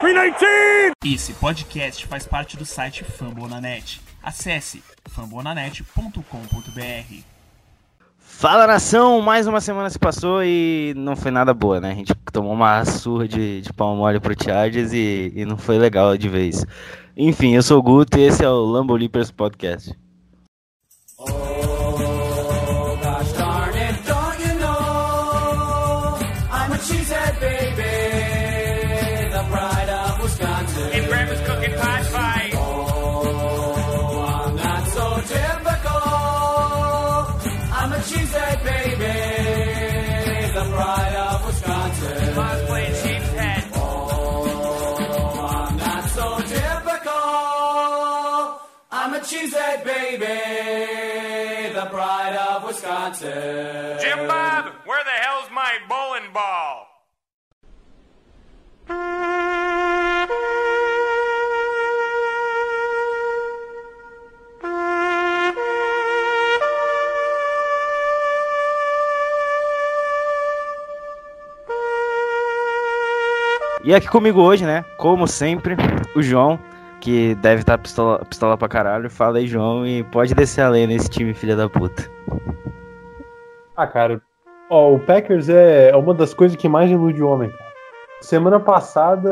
319! Esse podcast faz parte do site Fambonanet. Acesse fambonanet.com.br. Fala nação, mais uma semana se passou e não foi nada boa, né? A gente tomou uma surra de, de pau mole pro Chargers e, e não foi legal de vez. Enfim, eu sou o Guto e esse é o Lambo Leapers Podcast. Jim Bob, where the hell's my bowling ball? E aqui comigo hoje, né? Como sempre, o João, que deve estar pistola, pistola pra caralho. Fala aí, João, e pode descer a lei nesse time, filha da puta. Ah, cara, ó, o Packers é uma das coisas que mais ilude o homem, cara. Semana passada,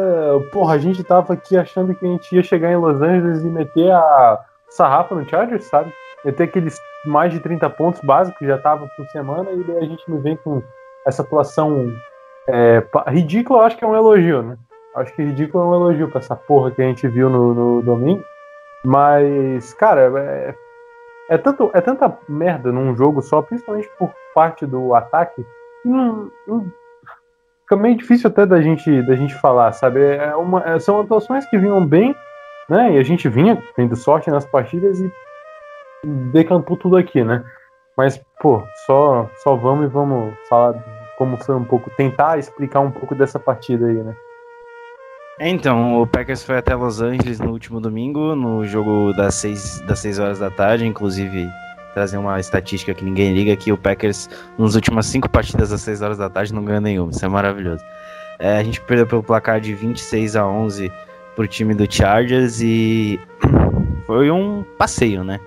porra, a gente tava aqui achando que a gente ia chegar em Los Angeles e meter a sarrafa no Chargers, sabe? Meter aqueles mais de 30 pontos básicos que já tava por semana e daí a gente me vem com essa atuação é, ridícula, eu acho que é um elogio, né? Acho que ridículo é um elogio pra essa porra que a gente viu no, no domingo. Mas, cara, é, é, tanto, é tanta merda num jogo só, principalmente por parte do ataque, que não, não- fica meio difícil até da gente, da gente falar, sabe? É uma, é- são atuações que vinham bem, né? E a gente vinha tendo sorte nas partidas e decantou tudo aqui, né? Mas, pô, só, só vamos e vamos falar como foi um pouco, tentar explicar um pouco dessa partida aí, né? É, Então, o Packers foi até Los Angeles no último domingo, no jogo das 6 das seis horas da tarde, inclusive trazer uma estatística que ninguém liga, que o Packers, nas últimas cinco partidas às 6 horas da tarde, não ganhou nenhuma. Isso é maravilhoso. É, a gente perdeu pelo placar de 26 a 11 pro time do Chargers e foi um passeio, né?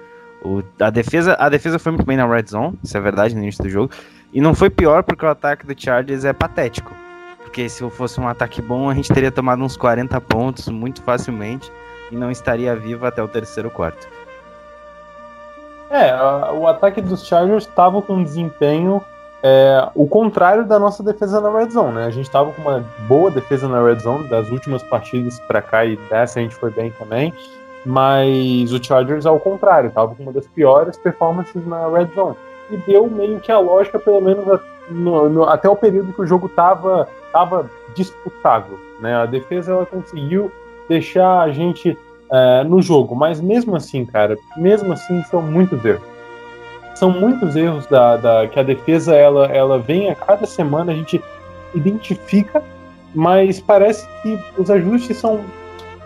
O- a, defesa, a defesa foi muito bem na red zone, isso é verdade, no início do jogo. E não foi pior porque o ataque do Chargers é patético. Porque se fosse um ataque bom, a gente teria tomado uns 40 pontos muito facilmente e não estaria vivo até o terceiro quarto. É, o ataque dos Chargers estava com um desempenho é, o contrário da nossa defesa na Red Zone, né? A gente estava com uma boa defesa na Red Zone, das últimas partidas para cá e dessa a gente foi bem também, mas o Chargers, ao contrário, estava com uma das piores performances na Red Zone. E deu meio que a lógica, pelo menos no- no- até o período que o jogo estava tava disputável, né? A defesa ela conseguiu deixar a gente é, no jogo, mas mesmo assim, cara, mesmo assim são muitos erros. São muitos erros da, da- que a defesa ela, ela vem a cada semana, a gente identifica, mas parece que os ajustes são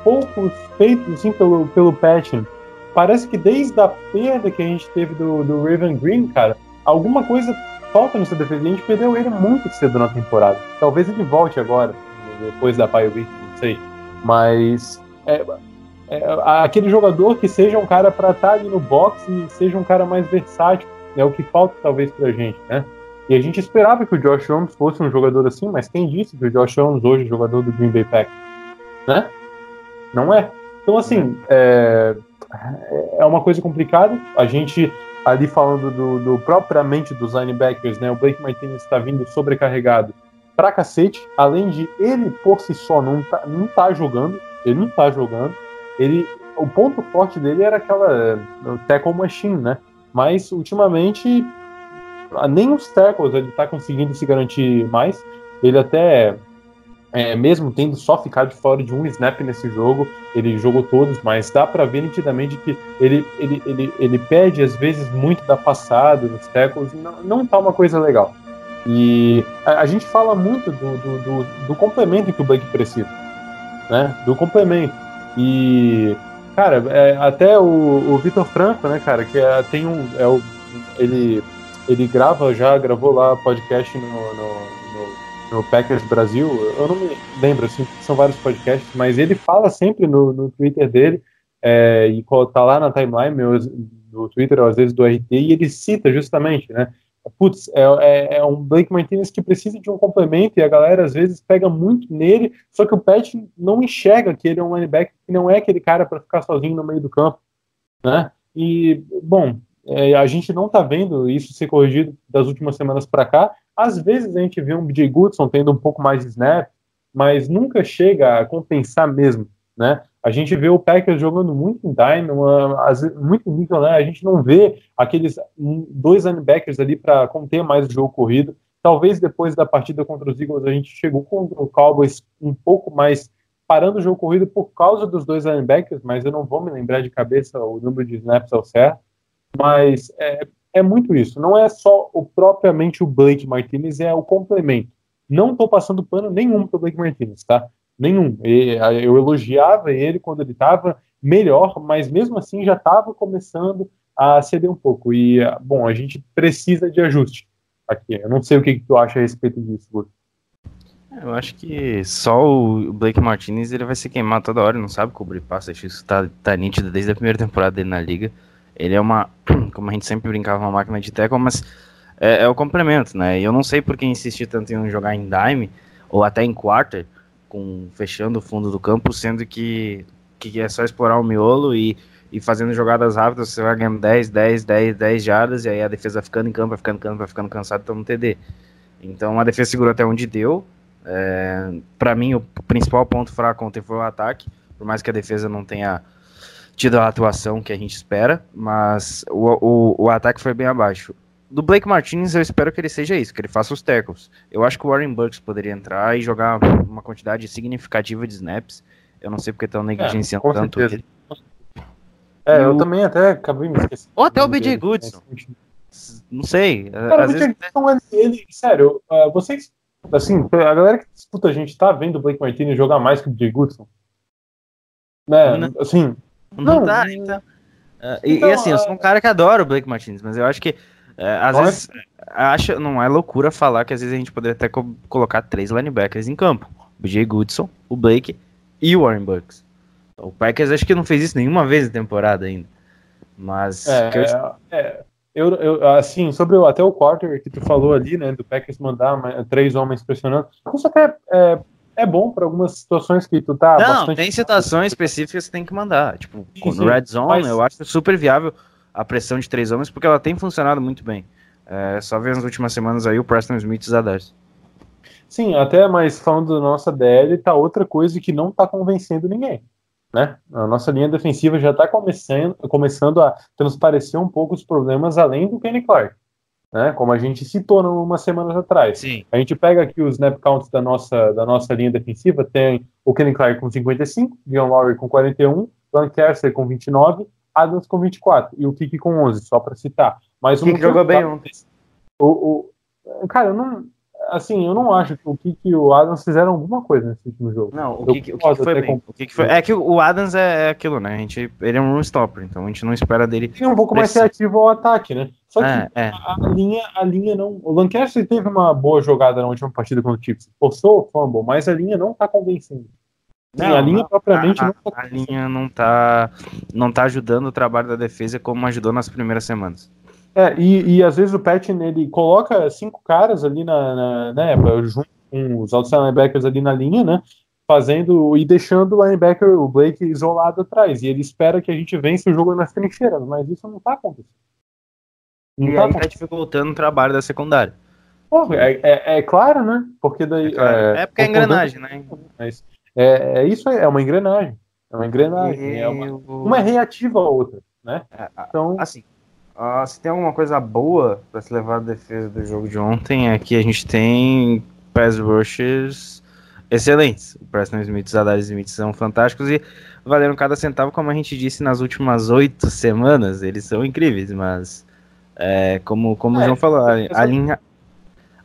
poucos feitos assim, pelo, pelo Patton. Parece que desde a perda que a gente teve do, do Raven Green, cara, alguma coisa falta defesa. E a gente perdeu ele muito cedo na temporada. Talvez ele volte agora, depois da bye week, não sei. Mas é, é, aquele jogador que seja um cara para estar ali no box e seja um cara mais versátil, é o que falta talvez pra gente, né? E a gente esperava que o Josh Holmes fosse um jogador assim, mas quem disse que o Josh Holmes hoje é jogador do Green Bay Packers? Né? Não é. Então, assim, é, é uma coisa complicada. A gente, ali falando do, do propriamente dos linebackers, né? O Blake Martinez está vindo sobrecarregado pra cacete. Além de ele, por si só, não tá, não tá jogando. Ele não tá jogando. Ele, o ponto forte dele era aquela o tackle machine, né? Mas ultimamente nem os tackles ele tá conseguindo se garantir mais. Ele até é, mesmo tendo só ficado fora de um snap nesse jogo, ele jogou todos, mas dá para ver nitidamente que ele, ele, ele, ele perde às vezes muito da passada nos tackles, não, não tá uma coisa legal. E a, a gente fala muito do, do, do, do complemento que o Blake precisa, né? Do complemento. E, cara, é, até o, o Vitor Franco, né, cara, que é, tem um. É o, ele, ele grava já, gravou lá podcast no, no, no no Packers Brasil, eu não me lembro, assim, são vários podcasts, mas ele fala sempre no, no Twitter dele, é, e tá lá na timeline meu, do Twitter, às vezes do RT, e ele cita justamente, né? Putz, é, é- é um Blake Martinez que precisa de um complemento, e a galera às vezes pega muito nele, só que o Pat não enxerga que ele é um linebacker que não é aquele cara para ficar sozinho no meio do campo, né? E, bom, é, a gente não tá vendo isso ser corrigido das últimas semanas para cá. Às vezes a gente vê um BJ Goodson tendo um pouco mais de snap, mas nunca chega a compensar mesmo, né? A gente vê o Packers jogando muito em dime, uma- muito em nível, né? A gente não vê aqueles dois linebackers ali para conter mais o jogo corrido. Talvez depois da partida contra os Eagles a gente chegou contra o Cowboys um pouco mais parando o jogo corrido por causa dos dois linebackers, mas eu não vou me lembrar de cabeça o número de snaps ao certo. Mas é, é muito isso. Não é só o propriamente o Blake Martinez, é o complemento. Não estou passando pano nenhum para Blake Martinez, tá? Nenhum. Eu elogiava ele quando ele estava melhor, mas mesmo assim já estava começando a ceder um pouco. E, ah, bom, a gente precisa de ajuste aqui. Eu não sei o que, que tu acha a respeito disso, Guto. Eu acho que só o Blake Martinez ele vai se queimar toda hora, não sabe cobrir passe, acho que isso tá, tá nítido desde a primeira temporada dele na liga. Ele é uma, como a gente sempre brincava, uma máquina de tackle, mas é, é o complemento, né? E eu não sei por que insistir tanto em jogar em dime, ou até em quarter, com, fechando o fundo do campo, sendo que, que é só explorar o miolo e, e fazendo jogadas rápidas, você vai ganhando 10, 10, 10, 10 jardas, e aí a defesa vai ficando em campo, vai ficando em campo, vai ficando cansado, toma um TD. Então a defesa segurou até onde deu, é, para mim, o principal ponto fraco ontem foi o ataque, por mais que a defesa não tenha tido a atuação que a gente espera, mas o, o, o ataque foi bem abaixo. Do Blake Martinez, eu espero que ele seja isso, que ele faça os tackles. Eu acho que o Warren Burks poderia entrar e jogar uma quantidade significativa de snaps. Eu não sei porque estão negligenciando com tanto ele. É, eu o- também até acabei me esquecendo. Ou até o BJ. Goodson. Não sei. Cara, às o vezes Goodson, ele, ele- sério, ah, vocês, assim, a galera que escuta a gente tá vendo o Blake Martinez jogar mais que o BJ Goodson? Né, Não. assim, Não, Não, dá, não- então. É, e, Então, e assim, eu sou um cara que adora o Blake Martinez, mas eu acho que é, às vezes acha, não é loucura falar que às vezes a gente poderia até co- colocar três linebackers em campo: o Jay Goodson, o Blake e o Warren Bucks. O Packers acho que não fez isso nenhuma vez na temporada ainda. Mas é, que eu- é, eu, eu, assim, sobre o, até o quarter que tu falou ali, né, do Packers mandar ma- três homens pressionando, isso até é, é bom para algumas situações que tu tá não, bastante... tem situações específicas que tem que mandar. Tipo, Sim, no Red Zone, mas- eu acho super viável a pressão de três homens, porque ela tem funcionado muito bem. É, só ver nas últimas semanas aí o Preston Smith e Zadars. Sim, até, mas falando da nossa DL, tá outra coisa que não tá convencendo ninguém. Né? A nossa linha defensiva já está começando, começando a transparecer um pouco os problemas além do Kenny Clark, né? Como a gente citou umas semanas atrás. Sim. A gente pega aqui os snap counts da nossa, da nossa linha defensiva, tem o Kenny Clark com 55, Dion Lowry com 41, Lancaster com 29, Adams com 24 e o Kiki com 11, só para citar. Mas o Kiki jogou bem ontem. o, o- cara, eu não, assim, eu não acho que o Kiki e o Adams fizeram alguma coisa nesse último jogo. Não, o que, o concordo foi bem. com- O que foi? É que o Adams é, é aquilo, né? A gente, ele é um run stopper, então a gente não espera dele. Ele é um pouco mais reativo ao ataque, né? Só que É, é. a linha, a linha não. O Lancaster teve uma boa jogada na última partida contra o Chiefs. Forçou o fumble, mas a linha não tá convencendo. Sim, Não, a linha propriamente a, não tá a linha não tá, não tá ajudando o trabalho da defesa como ajudou nas primeiras semanas. É, e, e às vezes o Patton ele coloca cinco caras ali na, na né, junto com os outside linebackers ali na linha, né? Fazendo e deixando o linebacker, o Blake, isolado atrás. E ele espera que a gente vença o jogo nas trincheiras, mas isso não tá acontecendo. Não E tá aí tá acontecendo. dificultando o trabalho da secundária. Porra, é, é, é claro, né? Porque daí. É, porque é engrenagem, né? Mas é, é isso aí, é uma engrenagem. É uma engrenagem. É uma, uma é reativa à outra, né? É, Então, Assim, ah, se tem alguma coisa boa pra se levar da defesa do jogo de ontem é que a gente tem pass rushers excelentes. O Preston Smith e os Zadarius Smith são fantásticos e valeram cada centavo, como a gente disse nas últimas oito semanas. Eles são incríveis, mas é, como, como o É, João falou, a, eu a linha,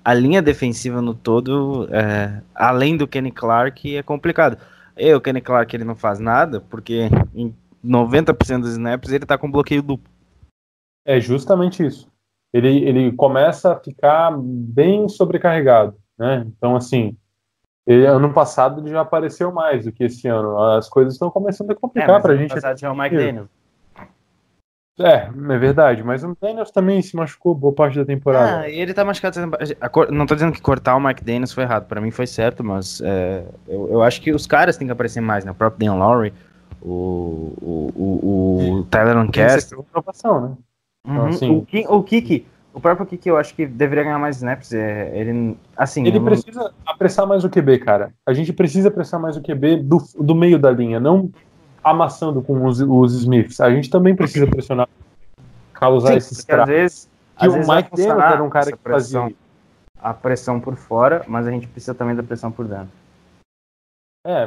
a linha defensiva no todo, é, além do Kenny Clark, é complicado. E o Kenny Clark ele não faz nada, porque em 90% dos snaps ele tá com bloqueio duplo. É justamente isso. Ele, ele começa a ficar bem sobrecarregado. né? Então, assim, ele, ano passado ele já apareceu mais do que esse ano. As coisas estão começando a É, complicar mas pra ano gente. passado tinha o Mike. Daniels. É, é verdade, mas o Daniels também se machucou boa parte da temporada. Ah, ele tá machucado. a Não tô dizendo que cortar o Mike Daniels foi errado. Pra mim foi certo, mas é, eu, eu acho que os caras têm que aparecer mais, né? O próprio Dan Lowry, o, o, o, o Tyler Lancaster. inovação, né? Uhum. assim- O, Ki- o Kiki, o próprio Kiki eu acho que deveria ganhar mais snaps. É, ele, assim, Ele não- precisa apressar mais o QB, cara. A gente precisa apressar mais o QB do, do meio da linha, não amassando com os, os Smiths. A gente também precisa pressionar, causar Sim, esse porque às vezes, Que às o vezes Mike funcionar era um cara que fazia. pressão, a pressão por fora, mas a gente precisa também da pressão por dentro. É,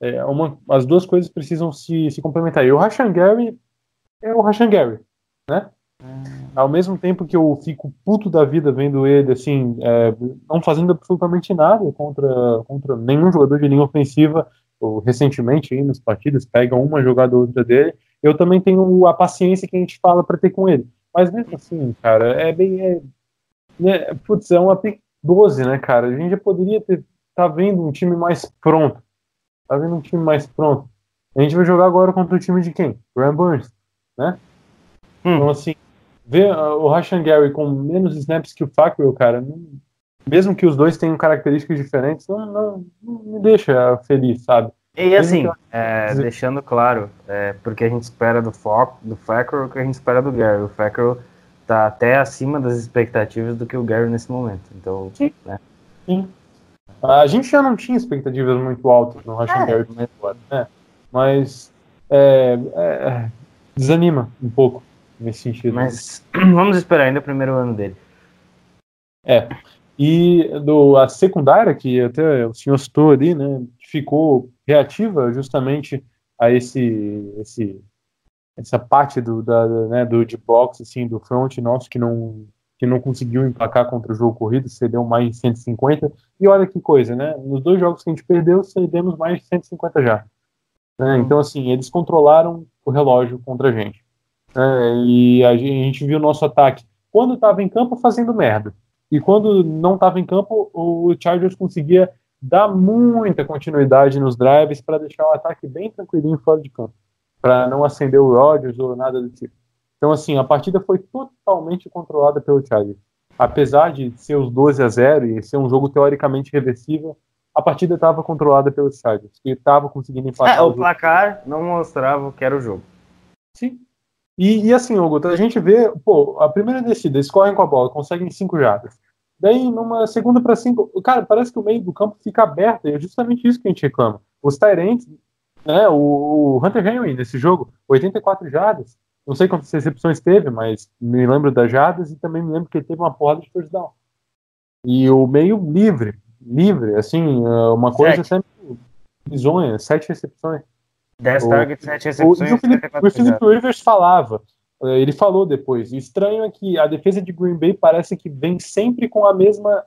é, é uma, as duas coisas precisam se, se complementar. E o Rashan Gary é o Rashan Gary, né? Ao mesmo tempo que eu fico puto da vida vendo ele, assim, é, não fazendo absolutamente nada contra, contra nenhum jogador de linha ofensiva, ou recentemente aí nas partidas, pega uma jogada ou outra dele, eu também tenho a paciência que a gente fala pra ter com ele. Mas mesmo assim, cara, é bem. É, né, putz, é uma pick 12, né, cara? A gente já poderia ter tá vendo um time mais pronto. Tá vendo um time mais pronto. A gente vai jogar agora contra o time de quem? Graham Burns, né? Hum. Então, assim, ver uh, o Rashan Gary com menos snaps que o Fackrell, cara, não- mesmo que os dois tenham características diferentes, não, não, não me deixa feliz, sabe? E assim, é, deixando claro, é, porque a gente espera do Fox, do Fackrell, o que a gente espera do Gary. O Fackrell tá até acima das expectativas do que o Gary nesse momento. Então, Sim. né? Sim. A gente já não tinha expectativas muito altas no Rashan É, Gary, né? Mas é, é, desanima um pouco nesse sentido. Mas vamos esperar ainda o primeiro ano dele. E do, a secundária, que até o senhor citou ali, né, ficou reativa justamente a esse, esse essa parte do, da, né, do de box, assim, do front nosso que não, que não conseguiu emplacar contra o jogo corrido, cedeu mais de 150. E olha que coisa, né? Nos dois jogos que a gente perdeu, cedemos mais de 150 já. Né? Então, assim, eles controlaram o relógio contra a gente. Né? E a gente, viu o nosso ataque, quando estava em campo, fazendo merda. E quando não estava em campo, o Chargers conseguia dar muita continuidade nos drives para deixar o ataque bem tranquilinho fora de campo, para não acender o Rodgers ou nada do tipo. Então, assim, a partida foi totalmente controlada pelo Chargers. Apesar de ser os 12 a 0 e ser um jogo teoricamente reversível, a partida estava controlada pelos Chargers, que estava conseguindo empatar É, o placar não mostrava o que era o jogo. Sim. E, e assim, Hugo, a gente vê, pô, a primeira descida, eles correm com a bola, conseguem cinco jardas. Daí, numa segunda para cinco, cara, parece que o meio do campo fica aberto, e é justamente isso que a gente reclama. Os Tyrants, né, o, o Hunter Henry nesse jogo, 84 jardas. Não sei quantas recepções teve, mas me lembro das jardas e também me lembro que ele teve uma porrada de touchdown. E o meio livre, livre, assim, é uma coisa sempre bizonha, sete recepções. 10 O- targets, 7 O, recepções. e o Philip, 74 o Philip jardas. Rivers falava, eh, ele falou depois. O estranho é que a defesa de Green Bay parece que vem sempre com a mesma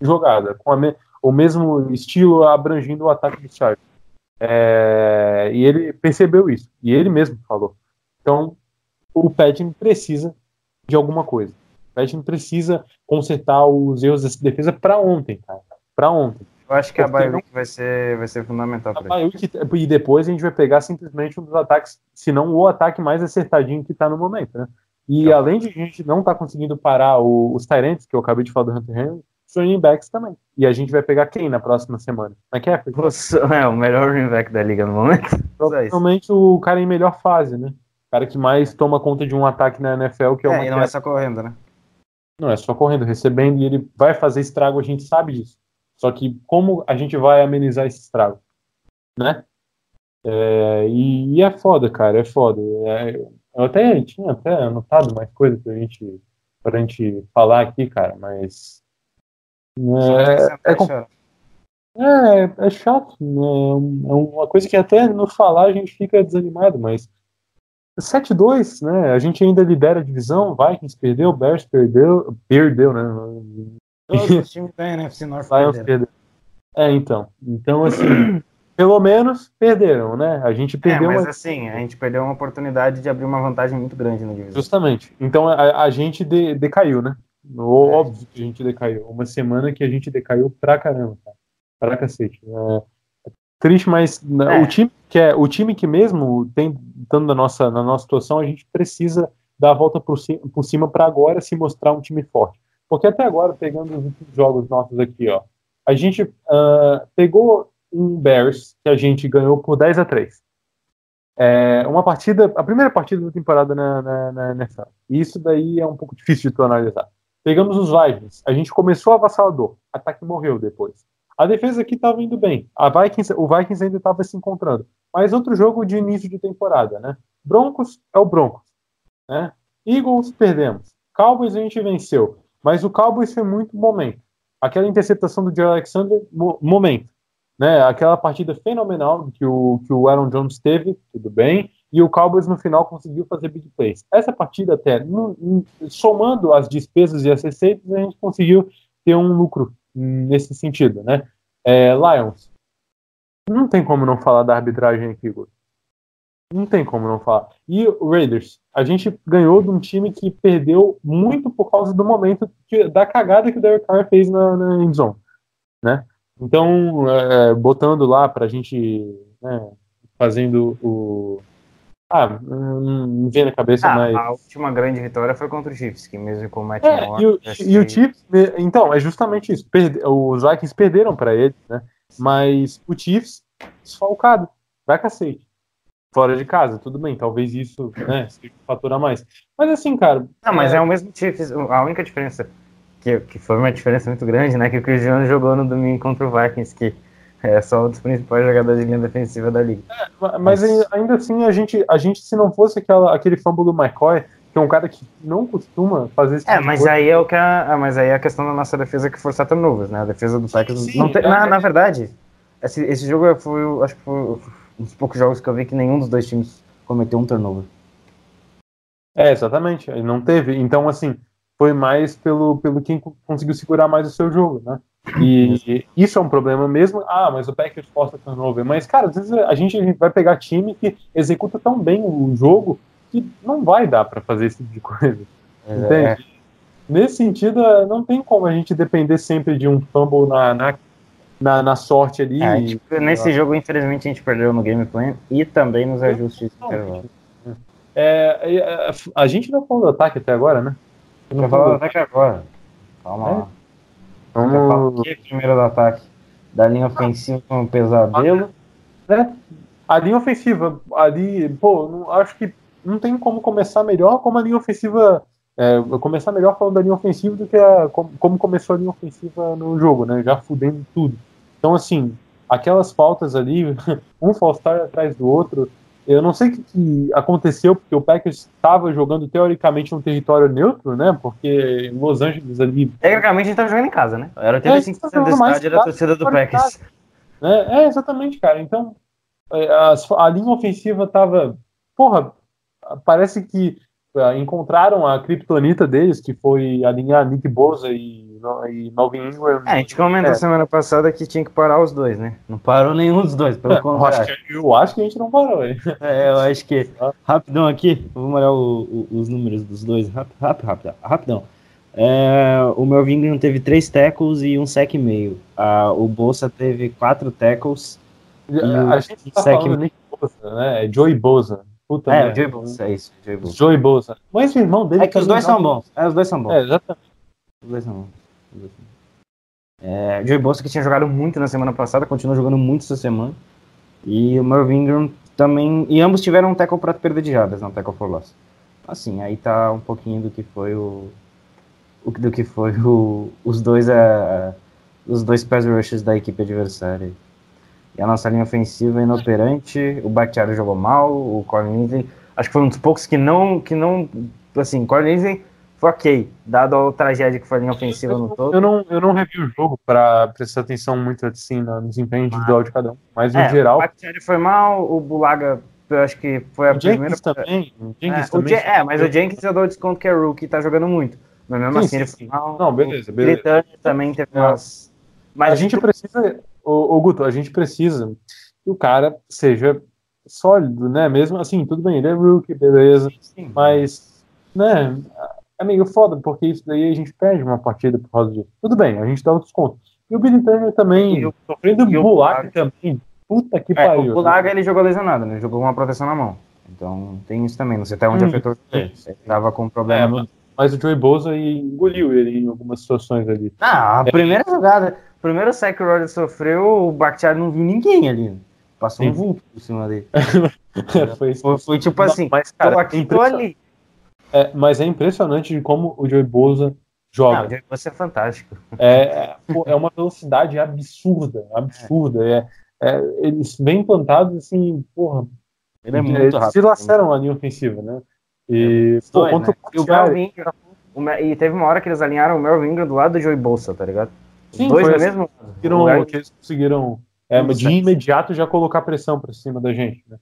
jogada, com me- o mesmo estilo abrangindo o ataque do Chargers. É, e ele percebeu isso, e ele mesmo falou. Então, o Patton precisa de alguma coisa. O Patton precisa consertar os erros dessa defesa para ontem, cara. Para ontem. Eu acho que a week vai ser, vai ser fundamental A para ele. Bayou que- E depois a gente vai pegar simplesmente um dos ataques, se não o ataque mais acertadinho que tá no momento, né? E além de a gente não tá conseguindo parar o- os Tyrants, que eu acabei de falar do Hunter Henry, os running backs também. E a gente vai pegar quem na próxima semana? McCaffrey? Você é o melhor running back da liga no momento. Provavelmente o cara em melhor fase, né? O cara que mais toma conta de um ataque na NFL, que é o É, e não é só correndo, né? Não, é só correndo, recebendo, e ele vai fazer estrago, a gente sabe disso. Só que como a gente vai amenizar esse estrago? Né? É, e, e é foda, cara, é foda. É, eu até tinha até anotado mais coisa pra gente, pra gente falar aqui, cara, mas. É, é, é, é chato. né? É uma coisa que até no falar a gente fica desanimado, mas 7-2, né? A gente ainda lidera a divisão, Vikings perdeu, Bears perdeu, perdeu, né? Todos os times da NFC North perderam. perdeu. É, então. Então, assim, pelo menos perderam, né? A gente É, perdeu mas uma- assim, a gente perdeu uma oportunidade de abrir uma vantagem muito grande na divisão. Justamente. Então a, a gente de- decaiu, né? No- Óbvio que a gente decaiu. Uma semana que a gente decaiu pra caramba, cara. Pra cacete. É, é triste, mas né, É. o time que é o time que mesmo tem estando na nossa na nossa situação, a gente precisa dar a volta por, por cima pra agora se mostrar um time forte. Porque até agora, pegando os jogos nossos aqui, ó, a gente ah, pegou um Bears que a gente ganhou por 10 a 3. É, uma partida, a primeira partida da temporada na, na, na NFL. Isso daí é um pouco difícil de tu analisar. Pegamos os Vikings, a gente começou avassalador, ataque morreu depois. A defesa aqui estava indo bem. A Vikings, o Vikings ainda estava se encontrando. Mas outro jogo de início de temporada, né? Broncos é o Broncos, né? Eagles perdemos. Cowboys a gente venceu, mas o Cowboys foi muito momento. Aquela interceptação do Jerry Alexander, mo- momento, né? Aquela partida fenomenal que o que o Aaron Jones teve, tudo bem, e o Cowboys no final conseguiu fazer big plays. Essa partida até, no- no- somando as despesas e as receitas, a gente conseguiu ter um lucro nesse sentido, né? É, Lions, não tem como não falar da arbitragem aqui, Guto. Não tem como não falar. E o Raiders, a gente ganhou de um time que perdeu muito por causa do momento que- da cagada que o Derek Carr fez na, na end zone, né? Então, é, botando lá pra gente, né, fazendo o... Ah, não vem na cabeça, Ah, mas... a última grande vitória foi contra o Chiefs, que mesmo com o Matt É, Moore, e, o, e o Chiefs, então, é justamente isso. Perde- os Vikings perderam pra ele, né? Mas o Chiefs, desfalcado, pra cacete. Fora de casa, tudo bem, talvez isso, né, seja um fator a mais. Mas assim, cara. Não, mas é o mesmo Chiefs. A única diferença, que, que foi uma diferença muito grande, né? Que o Jones jogou no domingo contra o Vikings, que é só um dos principais jogadores de linha defensiva da liga. ma- Mas ai- ainda assim, a gente, a gente se não fosse aquela, aquele fumble do McCoy, que é um cara que não costuma fazer esse É, tipo de mas aí é o que a, mas aí é a questão da nossa defesa que forçar turnovers, né? A defesa do Packers não tem, é. na, na verdade, esse, esse jogo foi, acho que foi um dos poucos jogos que eu vi que nenhum dos dois times cometeu um turnover. É, exatamente. Não teve. Então, assim, foi mais pelo, pelo quem co- conseguiu segurar mais o seu jogo, né? E isso é um problema mesmo. Ah, mas o Packers força turnover. Mas, cara, às vezes a gente vai pegar time que executa tão bem o jogo que não vai dar pra fazer esse tipo de coisa. Entende? Nesse sentido, eh, não tem como a gente depender sempre de um fumble na, na, na, na sorte ali. É, a gente- nesse jogo, infelizmente, a gente perdeu no game plan e também nos ajustes Não, intervalos. É, é, é, a gente não falou do ataque até agora, né? Eu vou falar do ataque agora. Calma É? lá. Vamos, aqui primeiro do ataque. Da linha ofensiva com o pesadelo. né? A linha ofensiva, ali, pô, não, acho que não tem como começar melhor como a linha ofensiva. É, começar melhor falando da linha ofensiva do que a, como, como começou a linha ofensiva no jogo, né? Já fudendo tudo. Então, assim, aquelas faltas ali, um false start atrás do outro. Eu não sei o que, que aconteceu, porque o Packers estava jogando teoricamente num território neutro, né? Porque Los Angeles ali Tecnicamente, a gente tava jogando em casa, né? Era 85% tá do jogando mais estádio da casa, torcida do Packers. né? É, exatamente, cara. Então, é, as- a linha ofensiva tava. Porra, parece que ah, encontraram a criptonita deles, que foi alinhar Nick Bosa e, e Melvin Ingram. É, a gente comentou É. semana passada que tinha que parar os dois, né? Não parou nenhum dos dois, pelo É, eu, acho contrário. que, eu acho que a gente não parou, hein? É, eu acho que. Rapidão aqui, vamos olhar o- o- os números dos dois. Rápido, rápido, rápido, rapidão. É, o Melvin Ingram teve três tackles e um sec e meio. Ah, o Bolsa teve quatro tackles. o- a gente tá Sec- falando Nick Bosa, né? É Joey Bosa. Puta É, o. Joey Bolsa, é isso, Joey Bolsa. Joey Bosa. Mas o irmão dele. É que os dois são bons. É, os dois são bons. É, exatamente. Os dois são bons. É, Joey Bolsa que tinha jogado muito na semana passada, continua jogando muito essa semana. E o Melvin Ingram também. E ambos tiveram um tackle para perda de jardas, não tackle for loss. Assim, aí tá um pouquinho do que foi o. o do que foi o, os dois a, os dois pass rushes da equipe adversária. E a nossa linha ofensiva é inoperante, o Bakhtiari jogou mal, o Colin Lindsey, acho que foi um dos poucos que não, que não, assim, Colin Lindsey foi ok, dado a tragédia que foi a linha ofensiva no todo. Eu não, eu não revi o jogo pra prestar atenção muito assim no desempenho individual de cada um. Mas no É, geral. o Bakhtiari foi mal, o Bulaga, eu acho que foi a O primeira... Jenkins também. O É, Jenkins o também. Je- é, mas o Jenkins eu dou desconto que é rookie e tá jogando muito. Mas mesmo Sim, assim sim, ele sim. foi mal. Não, beleza, O beleza. Britânia também teve Não. umas... Mas a gente precisa, ô, ô, Guto, a gente precisa que o cara seja sólido, né? Mesmo assim, tudo bem, ele é rookie, beleza, Sim. mas, né? É meio foda, porque isso daí a gente perde uma partida por causa disso. Tudo bem, a gente dá o desconto. E o Billy Turner também, E o- sofrendo e o Bulak Bulaga. também. Puta que É, pariu. o Bulaga ele jogou lesionado, né? Ele jogou com uma proteção na mão. Então tem isso também. Não sei até onde Hum, afetou sim. Ele tava com É, problema. mas, mas o Joey Bosa engoliu ele em algumas situações ali. Ah, a primeira jogada, o primeiro sack que o Rodgers sofreu, o Bakhtiari não viu ninguém ali. Passou Sim. um vulto por cima dele. Foi isso. Foi, foi tipo assim, mas, tô cara, aqui, tô impressiona- ali. É, mas é impressionante de como o Joey Bosa Não, joga. você é fantástico. É, é, é uma velocidade absurda, absurda. É, é, eles bem plantados, assim, porra, Ele é eles muito rápido. se laceram a linha ofensiva, né? E, Os pô, dois, contra né? E o Melvin Ingram, o Me- e teve uma hora que eles alinharam o Melvin Ingram do lado do Joey Bolsa, tá ligado? Os Sim, dois foi assim mesmo conseguiram, lugar. que eles conseguiram é, de certo. imediato já colocar pressão pra cima da gente. Né?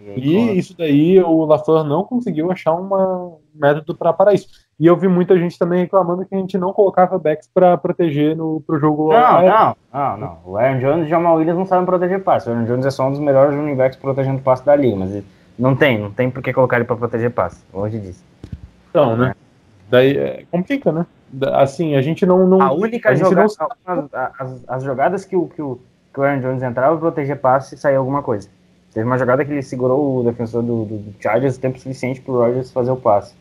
E aí, E isso daí o LaFleur não conseguiu achar uma- um método para parar isso. E eu vi muita gente também reclamando que a gente não colocava backs para proteger no pro jogo. Não, não, não, não. O Aaron Jones e o Jamal Williams não sabem proteger passe. O Aaron Jones é só um dos melhores running backs protegendo passe da liga, mas não tem, não tem por que colocar ele pra proteger passe. Longe disso. Então, né? Daí é, complica, né? Assim, a gente não. não A única a jogada, não- as, as- as jogadas que o, que, o, que o Aaron Jones entrava proteger passe, saía alguma coisa. Teve uma jogada que ele segurou o defensor do, do, do Chargers o tempo suficiente pro Rodgers fazer o passe.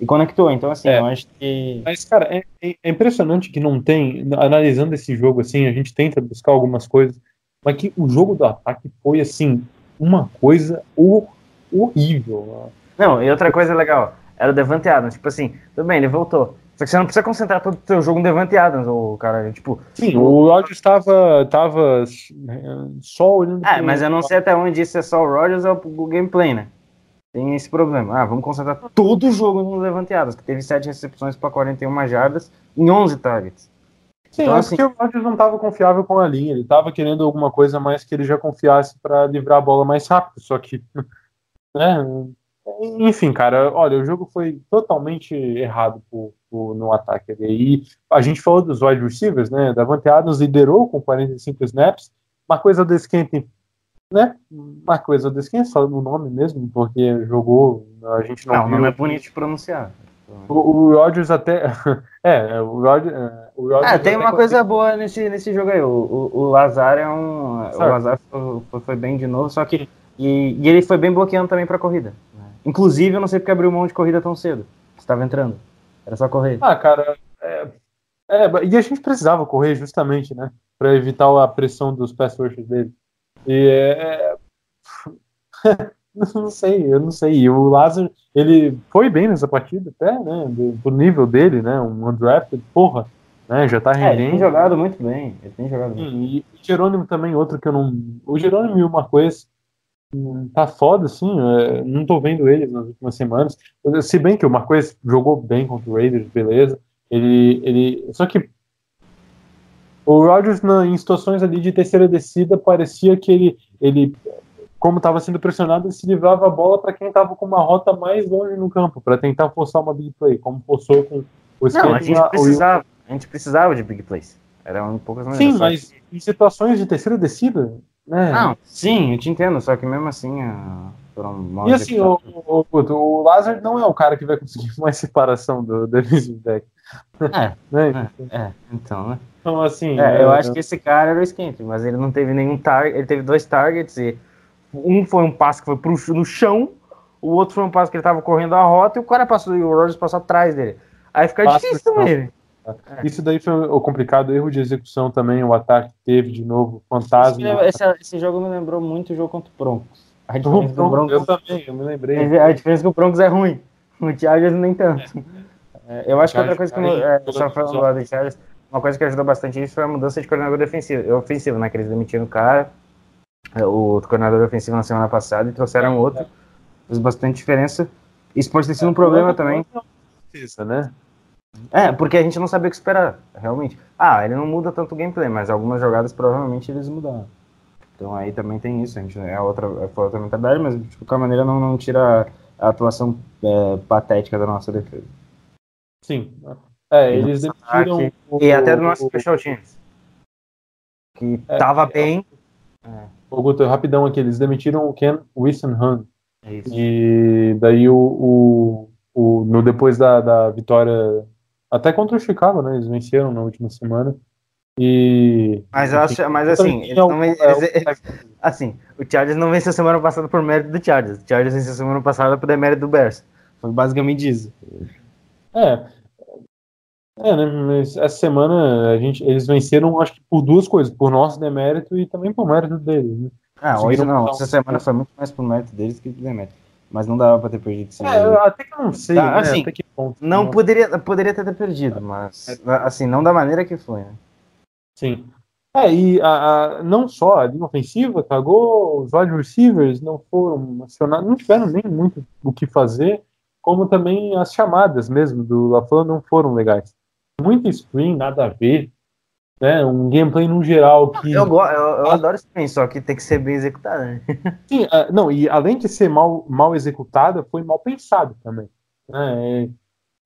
E conectou, então assim, É. eu acho que. Mas, cara, é, é- é impressionante que não tem, analisando esse jogo assim, a gente tenta buscar algumas coisas, mas que o jogo do ataque foi, assim, uma coisa hor- horrível. Não, e outra coisa legal, era o Devante Adams. Tipo assim, tudo bem, ele voltou. Só que você não precisa concentrar todo o seu jogo no Devante Adams, o cara. Tipo, Sim, o Rodgers estava tava, é, só olhando. Pro- mas eu não sei até onde isso é só o Rodgers ou o gameplay, né? Tem esse problema. Ah, vamos concentrar todo o jogo no levanteadas, que teve 7 recepções para 41 jardas em 11 targets. Sim, Então, eu assim- acho que o Rodgers não estava confiável com a linha, ele estava querendo alguma coisa mais que ele já confiasse para livrar a bola mais rápido, só que, né, enfim, cara, olha, o jogo foi totalmente errado pro- pro- no ataque ali. E a gente falou dos wide receivers, né, Davante Adams liderou com 45 snaps, uma coisa desse quem né, uma coisa desse quem só o nome mesmo, porque jogou, a gente não, Não, o viu. nome é bonito de pronunciar. O, o Rodgers até, é, o Rodgers, é, o Rodgers Ah, tem até uma coisa boa nesse, nesse jogo aí. O, o, o Lazar é um. O. Lazar foi, foi- foi bem de novo, só que. E, e ele foi bem bloqueando também pra corrida. né? Inclusive, eu não sei porque abriu mão de corrida tão cedo. Estava entrando. Era só correr. Ah, cara, é, é, e a gente precisava correr justamente, né? Pra evitar a pressão dos pass rushers dele. E é. é, não sei, eu não sei. E o Lázaro, ele foi bem nessa partida, até, né? Do, do nível dele, né? Um undrafted, porra, né? Já tá É, ele tem rendendo. jogado muito bem. Ele tem jogado bem. Sim, e o Jerônimo também, outro que eu não. O Jerônimo e o Marquês hum, tá foda, assim. é, não tô vendo eles nas últimas semanas. Se bem que o Marquês jogou bem contra o Raiders, beleza. Ele. ele só que. O Rodgers, na, em situações ali de terceira descida, parecia que ele. ele como estava sendo pressionado, ele se livrava a bola para quem estava com uma rota mais longe no campo, para tentar forçar uma big play, como forçou com o Não, a gente precisava. A gente precisava de big plays. Eram poucas maneiras. Sim, só mas em situações de terceira descida, né? Não, sim, eu te entendo, só que mesmo assim ah, foram mal E assim, o, o, o, não é o cara que vai conseguir mais separação do defensive back. É, né? é, então, né? Então, assim. É, é, eu acho que esse cara era o Scantling, mas ele não teve nenhum target, ele teve dois targets e um foi um passe que foi pro, no chão, o outro foi um passe que ele tava correndo a rota e o cara passou e o Rodgers passou atrás dele. Aí fica difícil também. Isso daí foi o complicado, erro de execução também. O ataque teve de novo, fantasma. Esse, esse jogo me lembrou muito o jogo contra o Broncos. A diferença, do Eu Broncos, também, eu me lembrei. a diferença é que o Broncos é ruim, o Chargers nem tanto. É, eu acho que outra coisa que Chargers- é, só falando lá do Chargers, uma coisa que ajudou bastante isso foi a mudança de coordenador defensivo, ofensivo, né? Que eles demitiram o cara, é, o coordenador ofensivo na semana passada e trouxeram outro. Fez bastante diferença. Isso pode ter sido um problema também. Defesa, né? É, porque a gente não sabia o que esperar, realmente. Ah, ele não muda tanto o gameplay, mas algumas jogadas provavelmente eles mudaram. Então aí também tem isso, a gente é outra, foi outra mentalidade, mas de qualquer maneira não, não tira a atuação é, patética da nossa defesa. Sim. É, eles demitiram. o- E até do nosso o- special teams. Que É, tava é, bem. O Guto, rapidão aqui, eles demitiram o Ken Wissenham. É isso. E daí o, o, o, no, depois da, da vitória, até contra o Chicago, né? Eles venceram na última semana. E. Mas, eu acho, mas assim, eles é não, é eles- um- assim, o Chargers não venceu semana passada por mérito do Chargers. O Chargers venceu semana passada por demérito do Bears. Foi basicamente isso. É. É, né? Mas essa semana a gente, eles venceram, acho que por duas coisas, por nosso demérito e também por mérito deles. Né? Ah, hoje não. botar um- Essa semana foi muito mais por mérito deles que por demérito. Mas não dava pra ter perdido esse É, eu até que eu não sei, Tá, né? assim, até que ponto. Não poderia, poderia ter perdido, mas assim, não da maneira que foi, né? Sim. É, e a, a- não só a linha ofensiva cagou, os wide receivers não foram acionados, não tiveram nem muito o que fazer, como também as chamadas mesmo do LaFleur não foram legais. Muito screen, nada a ver, né? Um gameplay no geral que Eu, eu, eu adoro trem, só que tem que ser bem executado, né? Sim, ah, não, e além de ser mal, mal executada, foi mal pensado também. né? É,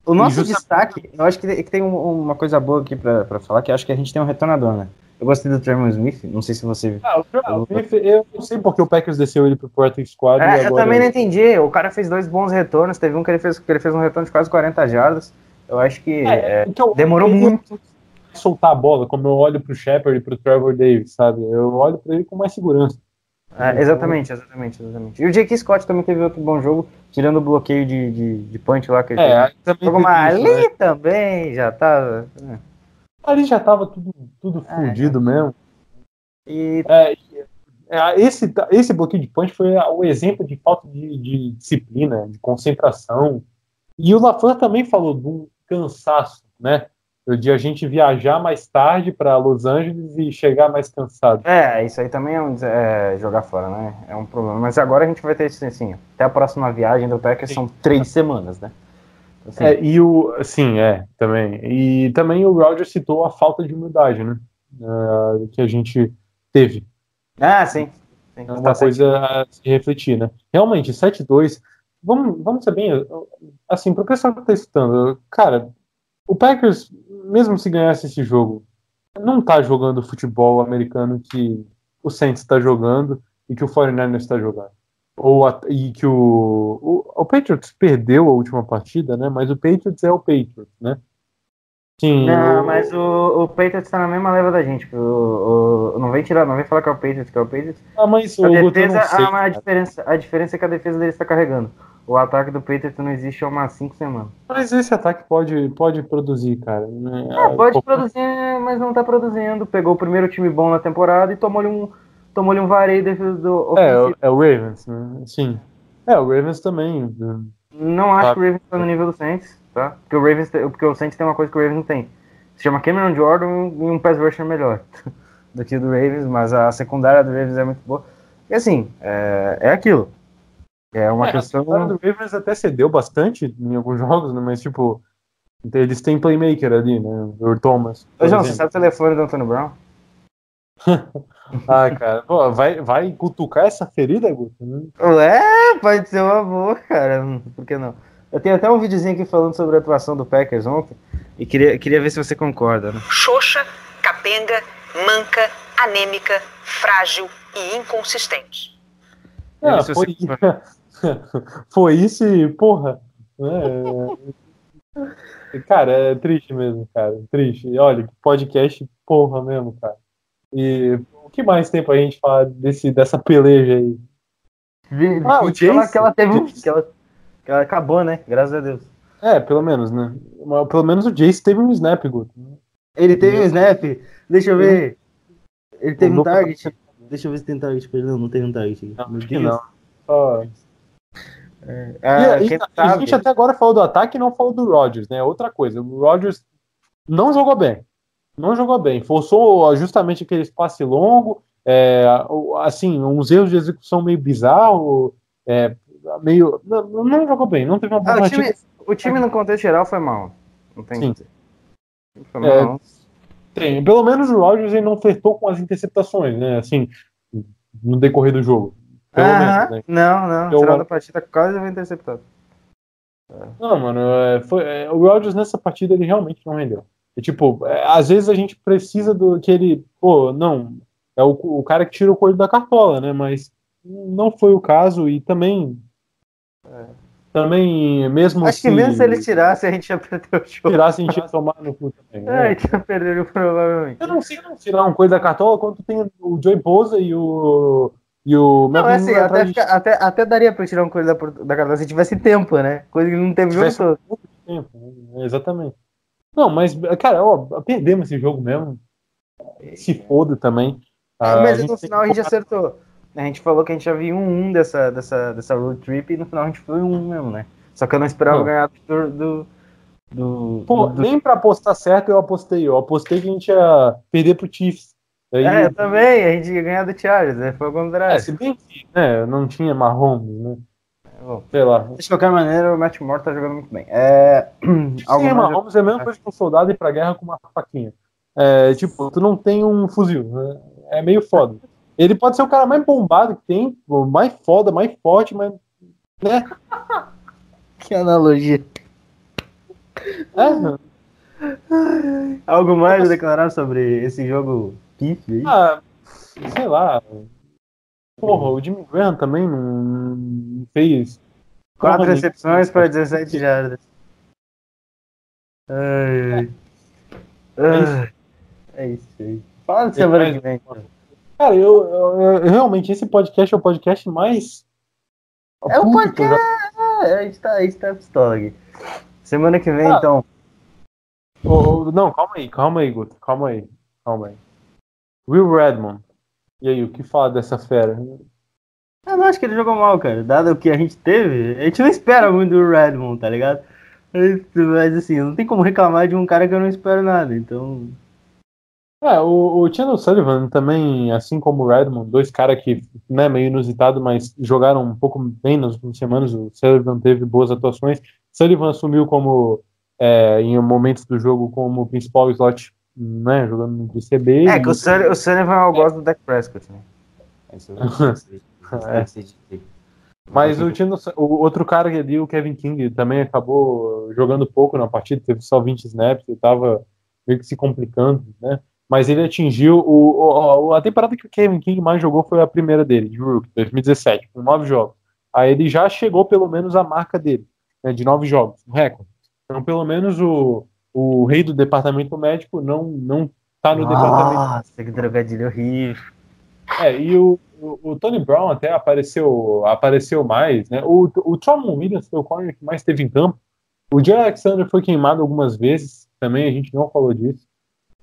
O nosso justa- destaque, eu acho que tem- um- uma coisa boa aqui pra, pra falar, que eu acho que a gente tem um retornador, né? Eu gostei do Tremor Smith, não sei se você Ah, o Smith, eu não sei porque o Packers desceu ele pro Practice Squad e É, eu também não entendi. O cara fez dois bons retornos. Teve um que ele fez, que ele fez um retorno de quase 40 jardas. Eu acho que é, Porque eu- demorou muito. soltar a bola, como eu olho pro Shepard e pro Trevor Davis, sabe? Eu olho pra ele com mais segurança. É, exatamente, exatamente, exatamente. E o Jake Scott também teve outro bom jogo, tirando o bloqueio de, de, de punch lá que ele É, teve. Jogou isso, né? ali também, já tava. né? Ali já tava tudo, tudo É, fudido mesmo. E É, e- é, esse, esse bloqueio de punch foi o exemplo de falta de, de disciplina, de concentração. E o LaFleur também falou um cansaço, né? De a gente viajar mais tarde para Los Angeles e chegar mais cansado. é, isso aí também é, um, é jogar fora, né? É um problema. Mas agora a gente vai ter assim, assim até a próxima viagem do Sim. são três semanas, né? Assim, É, e o, sim, é, também. E também o Roger citou a falta de humildade, né? É, que a gente teve. Ah, sim. sim. É Tá uma certo. coisa a se refletir, né? Realmente, 7-2. Vamos, vamos ser bem. Assim, pro pessoal que tá escutando, cara, o Packers, mesmo se ganhasse esse jogo, não tá jogando o futebol americano que o Saints tá jogando e que o 49ers tá jogando. Ou a- e que o, o. O Patriots perdeu a última partida, né? Mas o Patriots é o Patriots, né? Sim. Não, o- mas o, o Patriots tá na mesma leva da gente. O, o- não vem tirar, não vem falar que é o Patriots, que é o Patriots. Ah, mas A defesa, sei, ah, a cara. diferença, a diferença é que a defesa dele está carregando. O ataque do Patriots não existe há umas 5 semanas. Mas esse ataque pode, pode produzir, cara. né? Ah, pode produzir, mas não tá produzindo. Pegou o primeiro time bom na temporada e tomou-lhe um, tomou um vareio defesa do É, ofensivo. é o Ravens, né? Sim. É, o Ravens também. né? Não acho Tá. que o Ravens tá no nível do Saints, tá? Porque o Ravens, porque o Saints tem uma coisa que o Ravens não tem. Se chama Cameron Jordan e um pass rusher melhor do que o do Ravens, mas a secundária do Ravens é muito boa. E assim, é, é aquilo. É uma É, questão. A do Ravens até cedeu bastante em alguns jogos, né? Mas, tipo, eles têm playmaker ali, né? O Thomas. Ô, João, você sabe o telefone do Antônio Brown? Ah, cara. Pô, vai, vai cutucar essa ferida, Guto? Ué, pode ser uma boa, cara. Por que não? Eu tenho até um videozinho aqui falando sobre a atuação do Packers ontem. E queria, queria ver se você concorda, né? xoxa, capenga, manca, anêmica, frágil e inconsistente. Ah, foi, foi isso e, porra. é- Cara, é triste mesmo, cara. Triste. Olha, podcast, porra mesmo, cara. E o que mais tem pra gente falar desse, dessa peleja aí? Ah, o Jace. que ela teve um. Que ela, que ela acabou, né? Graças a Deus. É, pelo menos, né? Pelo menos o Jace teve um snap, Guto. Ele teve um snap. Deixa eu ver. Ele teve um Não- target. Deixa eu ver se tem target. Não, não teve um target. Não, Meu Deus. não. Só- Ah, E- e a gente até agora falou do ataque e não falou do Rodgers, né? Outra coisa, o Rodgers não jogou bem. Não jogou bem. Forçou justamente aquele espaço longo, é, assim, uns erros de execução meio bizarro, é, meio. Não, não jogou bem, não teve uma boa Ah, o, time, o time no contexto geral foi mal. Não tem Sim. Foi mal, É. Tem, pelo menos o Rodgers ele não flertou com as interceptações, né? Assim, no decorrer do jogo. Pelo Aham. menos, né? Não, não. Eu- No final da partida quase foi interceptado. Não, mano, é, foi, é, o Rodgers nessa partida ele realmente não rendeu. E, tipo, é, às vezes a gente precisa do que ele, pô, não, é o, o cara que tira o coelho da cartola, né? Mas não foi o caso e também Também, mesmo Acho se que mesmo se eles tirassem, a gente ia perder o jogo. tirassem, a gente ia tomar no cu também. É, a né? gente ia perder o provavelmente. Eu não sei não tirar uma coisa da cartola quando tem o Joey Bosa e o. E o Não, é assim, até, de até, até daria pra tirar uma coisa da, da cartola se tivesse tempo, né? Coisa que não teve jogo Tivesse todo. muito tempo, né? Exatamente. Não, mas, cara, ó, perdemos esse jogo mesmo. Se foda também. Ah, mas no final a gente acertou. A gente falou que a gente já viu um 1 dessa, dessa, dessa road trip e no final a gente foi um 1 mesmo, né? Só que eu não esperava Não. ganhar do. do, do, Pô, do- nem pra apostar certo eu apostei. Eu apostei que a gente ia perder pro Chiefs. Daí, É, eu também, a gente ia ganhar do Chargers, né? Foi o é, contrário. se bem que né, não tinha Mahomes, né? Bom, Sei lá. De qualquer maneira, o Matt Moore tá jogando muito bem. É. Sim, mais- Mahomes é a mesma coisa que um soldado ir pra guerra com uma faquinha. É, tipo, tu não tem um fuzil. né? É meio foda. Ele pode ser o cara mais bombado que tem, mais foda, mais forte, mas. Né? Que analogia. É, Algo mais a declarar sobre esse jogo aí? ah, sei lá. Porra, o Jimmy Graham também não fez. Quatro recepções para 17 jardas. Ai, ai. É isso aí. Fala de semana que vem. então. Cara, eu, eu- eu- realmente esse podcast é o podcast mais. É o podcast. É, a gente tá, a gente tá pistola aqui. Semana que vem, Ah. então. Ô, não, calma aí, calma aí, Guto. Calma aí, calma aí. Will Redmond. E aí, o que fala dessa fera? Eu não acho que ele jogou mal, cara. Dado o que a gente teve, a gente não espera muito do Redmond, tá ligado? Mas assim, não tem como reclamar de um cara que eu não espero nada. Então. É, o, o Chandler Sullivan também, assim como o Redmond, dois caras que, né, meio inusitado, mas jogaram um pouco bem nas últimas semanas. O Sullivan teve boas atuações. Sullivan assumiu como, é, em momentos do jogo, como principal slot, né, jogando de CB. É, que o, Sullivan, o Sullivan eu gosto do Dak Prescott, né? Isso É. Mas o, Su- o outro cara ali, o Kevin King, também acabou jogando pouco na partida, teve só 20 snaps, ele tava meio que se complicando, né? Mas ele atingiu o, o- a temporada que o Kevin King mais jogou foi a primeira dele, de Rook, 2017, com nove jogos. Aí ele já chegou pelo menos à marca dele, né, de nove jogos, um recorde. Então, pelo menos o, o rei do departamento médico não não tá no departamento Nossa, que drogadilho horrível. é, e o, o, o Tony Brown até apareceu, apareceu mais, né? O, o Tramon Williams foi o corner que mais teve em campo. O Jay Alexander foi queimado algumas vezes, também a gente não falou disso.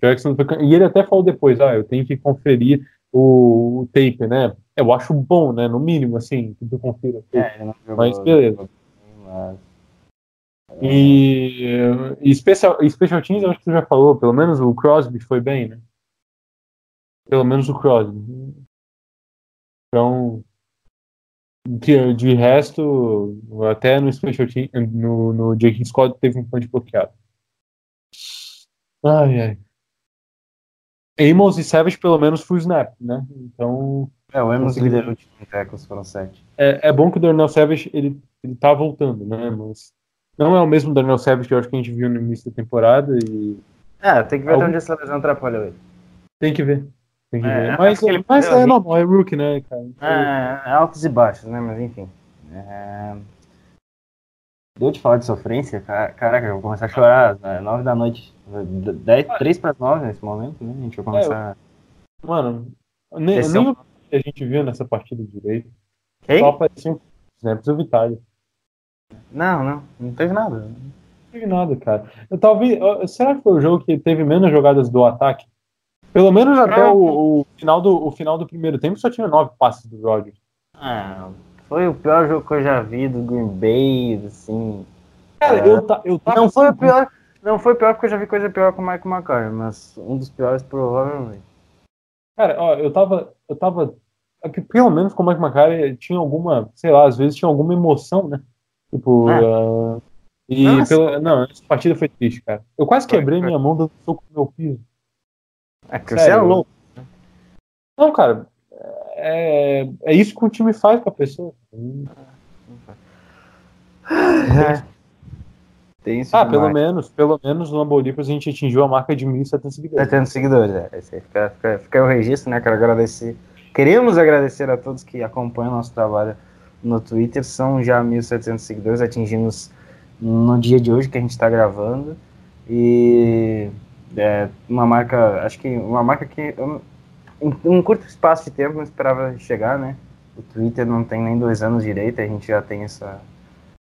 Foi, e ele até falou depois, ah, eu tenho que conferir o, o tape, né? Eu acho bom, né? No mínimo, assim, que tu confira. É. Mas beleza. Mas- E, e special, special teams, eu acho que tu já falou, pelo menos o Crosby foi bem, né? Pelo menos o Crosby. Então, de, de resto, até no special team, no, no Jake Scott teve um punch bloqueado. Ai, ai. Amos e Savage pelo menos full snap, né? Então, É, o Consegui- liderou o time em tackles, foram sete. é, é bom que o Darnell Savage ele, ele tá voltando, né? Mas não é o mesmo Darnell Savage que eu acho que a gente viu no início da temporada e É, tem que ver Algum- até onde essa lesão atrapalhou ele. tem que ver. Tem que É, ver. é Mas, ele mas é normal, é rookie, né, cara? É, é altos e baixos, né? Mas enfim. É... Deu de falar de sofrência? Ca- Caraca, eu vou começar a chorar. Né? Nove da noite. Dez, três para nove nesse momento, né? A gente vai começar. Mano, nem, nem é um- o que a gente viu nessa partida direito. Quem? Só apareciam snaps do Vitória. Não, não. Não teve nada. Não teve nada, cara. Eu talvez. Será que foi o jogo que teve menos jogadas do ataque? Pelo menos até o, o final do, o final do primeiro tempo só tinha nove passes do Rodgers. Ah, foi o pior jogo que eu já vi do Green Bay, assim. Cara, eu, ta, eu tava. Não foi o pior. Não foi o pior porque eu já vi coisa pior com o Michael McCarthy, mas um dos piores provavelmente. Cara, ó, eu tava. Eu tava. é Pelo menos com o Mike McCarthy tinha alguma. Sei lá, às vezes tinha alguma emoção, né? Tipo. É. ah, e Nossa. pelo, não, essa partida foi triste, cara. Eu quase Foi, quebrei foi. minha mão dando soco no meu piso. É que você é louco. Não, cara. É, é isso que o time faz com a pessoa. Tem isso Ah, demais. pelo menos, pelo menos no Lamborghini a gente atingiu a marca de 1.700 seguidores. 700 seguidores, é. Esse aí fica, fica, fica aí o registro, né? Quero agradecer. Queremos agradecer a todos que acompanham o nosso trabalho no Twitter, são já 1.700 seguidores, atingimos no dia de hoje que a gente está gravando. E é uma marca, acho que uma marca que eu, em um curto espaço de tempo não esperava chegar, né? O Twitter não tem nem dois anos direito, a gente já tem essa,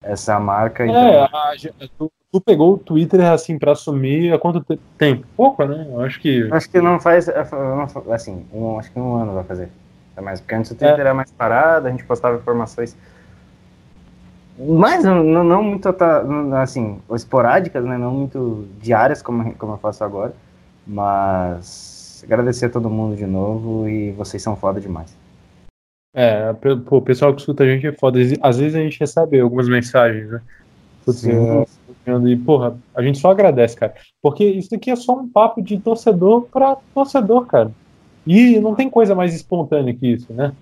essa marca. então- É, a ge- tu, tu pegou o Twitter assim pra assumir há quanto te- tempo? Pouco, né? Eu acho que. Acho que não faz, fa- assim, um, acho que um ano vai fazer. É mais, porque antes o Twitter era mais parado, a gente postava informações mais não, não- não muito tá, assim, esporádicas, né, não muito diárias como, como eu faço agora, mas agradecer a todo mundo de novo e vocês são foda demais. É, pô, o pessoal que escuta a gente é foda. Às vezes a gente recebe algumas mensagens, né? Putz, Sim. eu- E, porra, a gente só agradece, cara. Porque isso aqui é só um papo de torcedor pra torcedor, cara. E não tem coisa mais espontânea que isso, né?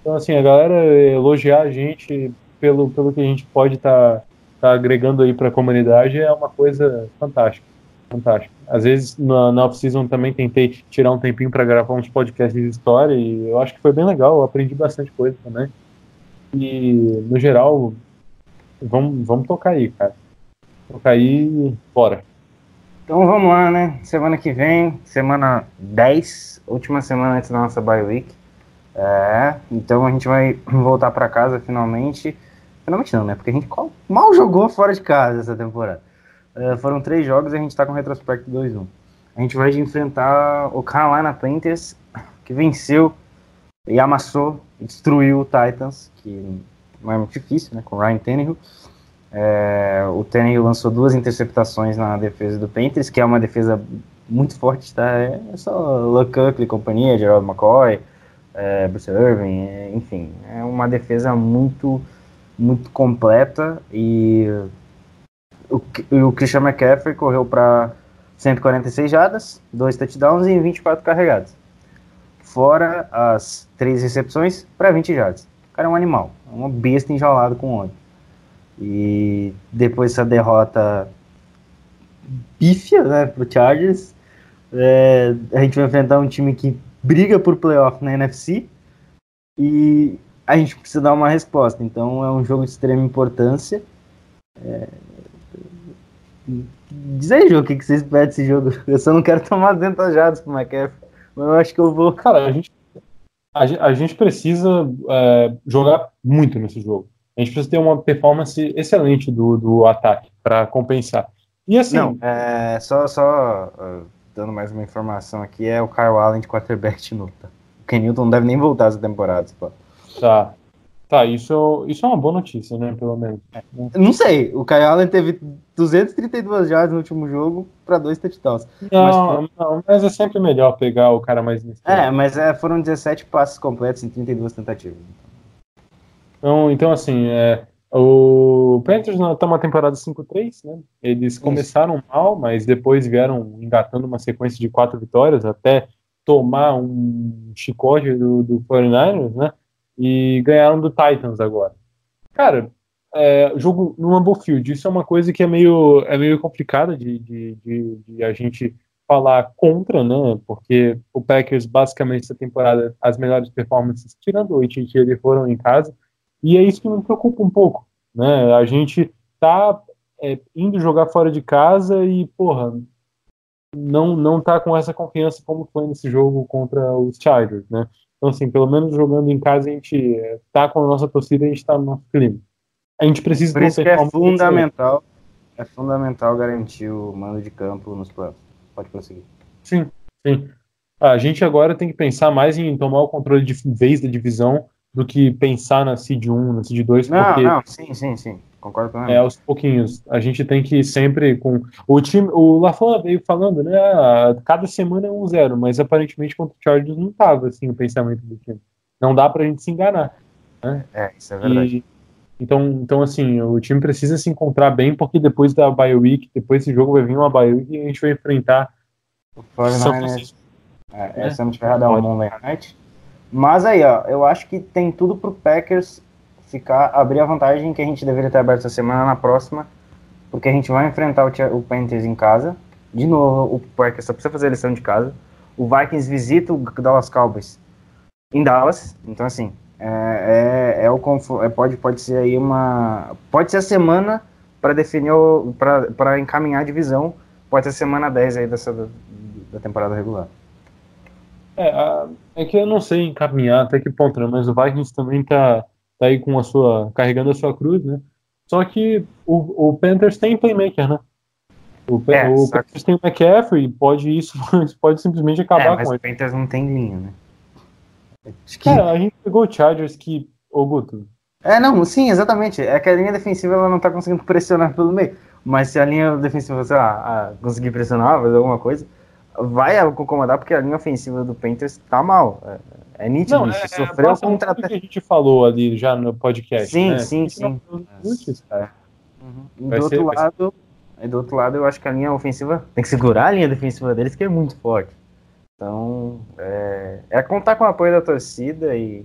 Então, assim, a galera elogiar a gente pelo, pelo que a gente pode estar agregando aí pra comunidade é uma coisa fantástica. Fantástica. Às vezes, na, na off-season também tentei tirar um tempinho pra gravar uns podcasts de história e eu acho que foi bem legal. Eu aprendi bastante coisa também. E, no geral, vamos, vamos tocar aí, cara. Tocar aí bora. Então vamos lá, né? Semana que vem, semana 10, última semana antes da nossa bye week. É, então a gente vai voltar pra casa finalmente. Finalmente não, né? Porque a gente mal jogou fora de casa essa temporada. É, foram três jogos e a gente tá com retrospecto 2-1. A gente vai enfrentar o Carolina Panthers, que venceu e amassou, destruiu o Titans, que não é muito difícil, né? Com o Ryan Tannehill. É, o Tannehill lançou duas interceptações na defesa do Panthers, que é uma defesa muito forte, tá? É só Luck e companhia, Gerald McCoy, é, Bruce Irving, é, enfim, é uma defesa muito, muito completa e o, o Christian McCaffrey correu para 146 jardas, dois touchdowns e 24 carregados. Fora as três recepções para 20 jardas. O cara é um animal, é uma besta enjaulada com ódio. E depois dessa derrota pífia, né, pro Chargers, é, a gente vai enfrentar um time que briga por playoff na NFC e a gente precisa dar uma resposta. Então é um jogo de extrema importância. É... Diz aí, João, o que que você espera desse jogo? Eu só não quero tomar 200 jardas pro McCaffrey, mas eu acho que eu vou. Cara, a gente, a, gen- a gente precisa é, jogar muito nesse jogo. A gente precisa ter uma performance excelente do, do ataque para compensar. E assim, Não, é, só, só uh, dando mais uma informação aqui, é o Kyle Allen de quarterback de novo, tá? O Ken Newton não deve nem voltar essa temporada, pô. tá. Tá, isso, isso é uma boa notícia, né? Pelo menos. Não sei, o Kyle Allen teve 232 jardas no último jogo para dois touchdowns. Não, não, mas é sempre melhor pegar o cara mais. É, mas é, foram 17 passes completos em 32 tentativas. Então, então assim, é, o Panthers está uma temporada 5-3, né? Eles começaram mal, mas depois vieram engatando uma sequência de quatro vitórias até tomar um chicote do, do 49ers, né? E ganharam do Titans agora. Cara, é, jogo no Lambeau Field, isso é uma coisa que é meio, é meio complicada de, de, de, de a gente falar contra, né? Porque o Packers, basicamente, essa temporada, as melhores performances, tirando o AT&T, foram em casa. E é isso que me preocupa um pouco, né? A gente tá é, indo jogar fora de casa e, porra, não, não tá com essa confiança como foi nesse jogo contra os Chargers, né? Então, assim, pelo menos jogando em casa, a gente é, tá com a nossa torcida, a gente tá no nosso clima. A gente precisa Por isso que é fundamental, é fundamental garantir o mando de campo nos playoffs. Pode prosseguir. Sim, sim. A gente agora tem que pensar mais em tomar o controle de vez da divisão do que pensar na Seed 1, na Seed 2, Não, porque não, sim, sim, sim. Concordo é plenamente. aos pouquinhos. A gente tem que ir sempre com. O time. O LaFleur veio falando, né? ah, Cada semana é um zero, mas aparentemente contra o Chargers não tava assim o pensamento do time. Não dá pra gente se enganar. É, isso é verdade. E, então, então, assim, o time precisa se encontrar bem, porque depois da bye week, depois desse jogo vai vir uma bye week e a gente vai enfrentar O São 49ers Francisco. É, essa não tiver dar um Monday Night. Mas aí, ó, eu acho que tem tudo pro Packers ficar, abrir a vantagem que a gente deveria ter aberto essa semana na próxima, porque a gente vai enfrentar o, o Panthers em casa. De novo, o Packers só precisa fazer a lição de casa. O Vikings visita o Dallas Cowboys em Dallas. Então, assim, É, é, é o é, pode, pode ser aí uma. Pode ser a semana para definir para encaminhar a divisão. Pode ser a semana 10 aí dessa da temporada regular. É, a- é que eu não sei encaminhar até que ponto, né? Mas o Vikings também tá, tá aí com a sua. carregando a sua cruz, né? Só que o, o Panthers tem playmaker, né? O, É, o só que- Panthers tem o McCaffrey pode isso pode simplesmente É, acabar mas com o ele. Panthers não tem linha, né? Acho que- Cara, a gente pegou o Chargers que. Ô, Guto, É, não, sim, exatamente. É que a linha defensiva ela não tá conseguindo pressionar pelo meio. Mas se a linha defensiva, sei lá, conseguir pressionar, fazer alguma coisa, vai incomodar porque a linha ofensiva do Panthers tá mal. É, é nítido Não, isso. é, é Sofreu basicamente contra tudo que a gente falou ali já no podcast. Sim, né? sim, não sim. cara. E do outro ser- lado, do outro lado, eu acho que a linha ofensiva tem que segurar a linha defensiva deles, que é muito forte. Então, é, é contar com o apoio da torcida e,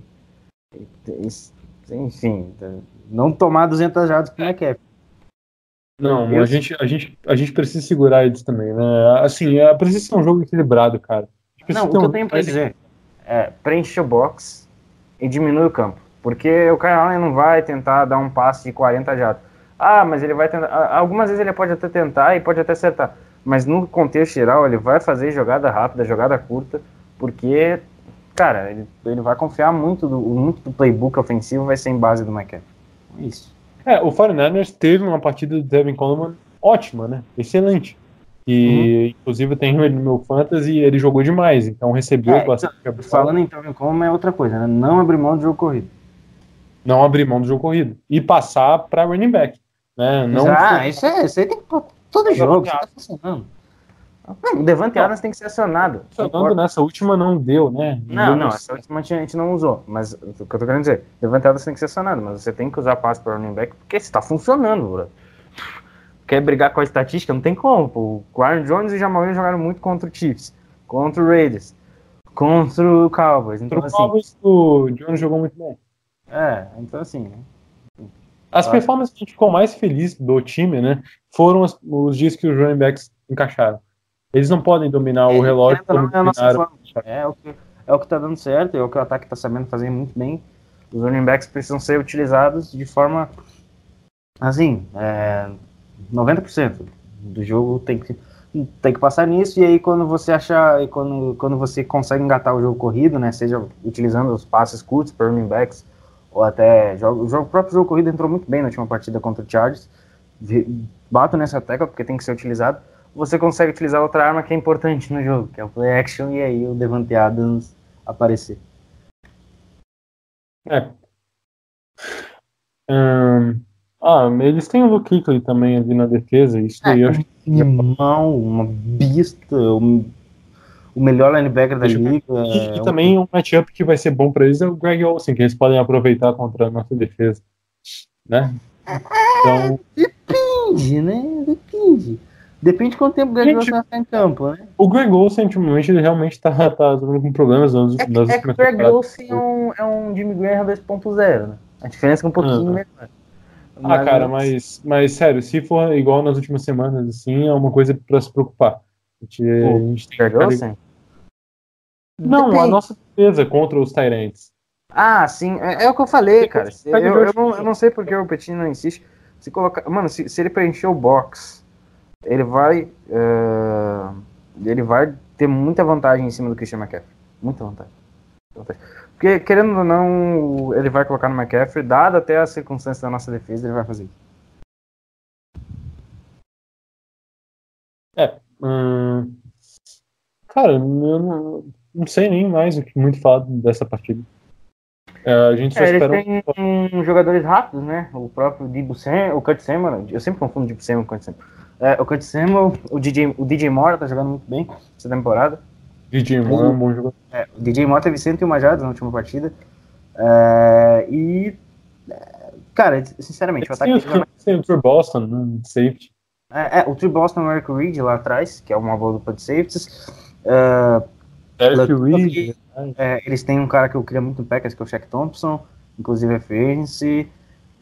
e- e- enfim, não tomar 200 jardas pro McCaffrey. Não, Eu- a gente, a, gente, a gente precisa segurar eles também, né? Assim, é, precisa ser um jogo equilibrado, cara. Não, o que um- eu tenho pra dizer é preenche o box e diminui o campo. Porque o Kyle Allen não vai tentar dar um passe de 40 jardas. Ah, mas ele vai tentar. Algumas vezes ele pode até tentar e pode até acertar. Mas no contexto geral, ele vai fazer jogada rápida, jogada curta, porque, cara, ele, ele vai confiar muito do, muito do playbook ofensivo, vai ser em base do McCaffrey. É Isso. É, o 49ers teve uma partida do Devin Coleman ótima, né? Excelente. E, inclusive, eu tenho ele no meu fantasy e ele jogou demais, então recebeu É, bastante atenção. Falando em Tevin Coleman é outra coisa, né? Não abrir mão do jogo corrido. Não abrir mão do jogo corrido. E passar para running back. Né? Não ah, isso, é, isso aí tem que todo jogo, isso tá funcionando. Não, o Devante Não. Adams tem que ser acionado. funcionando nessa última não deu, né? Não, não, no- essa última a gente- não usou. Mas o que eu tô querendo dizer, Devante Adams tem que ser acionado, mas você tem que usar passe para running back porque está funcionando, bro. Quer brigar com a estatística? Não tem como. O Aaron Jones e o Jamal jogaram muito contra o Chiefs, contra o Raiders, contra o Cowboys. Então, Pro assim, Cowboys, o Jones jogou muito bem. é, então assim, né? As performances que a gente ficou mais feliz do time, né? Foram os, os dias que os running backs encaixaram. Eles não podem dominar o É, relógio como não, é nossa dominaram. É o, que, é o que tá dando certo, é o que o ataque tá sabendo fazer muito bem. Os running backs precisam ser utilizados de forma assim, é, 90% do jogo tem que, tem que passar nisso, e aí quando você achar, e quando, quando você consegue engatar o jogo corrido, né, seja utilizando os passes curtos para running backs, ou até jogo, o, jogo, o próprio jogo corrido entrou muito bem na última partida contra o Chargers, bato nessa tecla porque tem que ser utilizado, você consegue utilizar outra arma que é importante no jogo, que é o play action, e aí o Devante Adams aparecer. É. Ahn, ah, eles têm o Luke Kuechly também ali na defesa. Isso daí eu acho que Irmão, uma besta, um- o melhor linebacker da liga. E, é e um- também um matchup que vai ser bom pra eles é o Greg Olsen, que eles podem aproveitar contra a nossa defesa. Né? Então, Depende, né? Depende. Depende de quanto tempo o Greg Gente, Olsen vai ficar em campo, né? o Greg Olsen, ultimamente, ele realmente tá, tá com problemas nas, É, nas que- é que o Greg. Olsen é um, é um Jimmy Graham 2.0, né? A diferença é um pouquinho Ah. menor. Ah, cara, mas, mas sério, se for igual nas últimas semanas, assim, é uma coisa pra se preocupar. A gente, a gente tem Greg Olsen? Não, a Depende. nossa defesa contra os Tyrants. Ah, sim, é, é o que eu falei, cara. Eu, eu, não, eu não sei porque o Petit não insiste. Se colocar, mano, se, se ele preencher o box, ele vai, eh, ele vai ter muita vantagem em cima do Christian McCaffrey, muita vantagem. Porque querendo ou não, ele vai colocar no McCaffrey, dado até as circunstâncias da nossa defesa, ele vai fazer isso. Hum, cara, eu não, não sei nem mais o que muito falar dessa partida. É, a gente só É, espera. têm um, jogadores rápidos, né? O próprio Debo Sam, o Kurt Samuel, eu sempre confundo Debo Samuel com o Kurt. É, o Kurt Samuel, o DJ, o DJ Moore tá jogando muito bem essa temporada. DJ Moore é um bom jogador. É, o DJ Moore teve 101 jardas na última partida. É, e, é, cara, sinceramente, o ataque é o- tem o Trey Boston, né, safety. É, é, o Trey Boston e o Eric Reed lá atrás, que é uma boa dupla de safeties. É, Eric Reed. é, eles têm um cara que eu queria muito no Packers, que é o Shaq Thompson, inclusive é agency.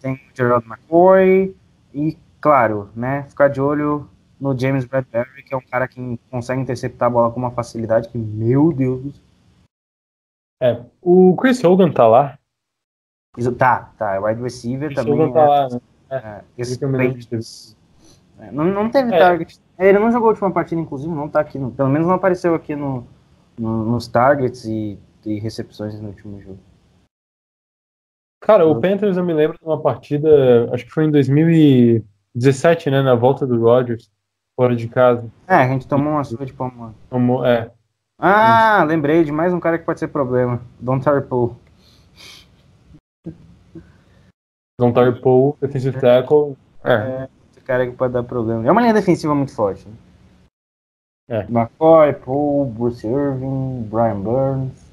Tem o Gerald McCoy. E, claro, né, ficar de olho no James Bradbury, que é um cara que consegue interceptar a bola com uma facilidade que, meu Deus. É, o Chris Hogan tá lá. Isso- Tá, tá. O wide receiver O também. Souza tá é- lá, né? é, esse de ter Patriots- é, não, não teve É. target. Ele não jogou a última partida, inclusive, não tá aqui. no- pelo menos não apareceu aqui no, no- nos targets e, e recepções no último jogo. Cara, o Panthers eu me lembro de uma partida, acho que foi em 2017, né? Na volta do Rodgers, fora de casa. É, a gente tomou uma surra de palma. Tomou- é, Ah, lembrei de mais um cara que pode ser problema. Don Tarpo. Don Tarpo, defensive tackle. É, Esse cara que pode dar problema. É uma linha defensiva muito forte. Né? É. McCoy, Paul, Bruce Irving, Brian Burns.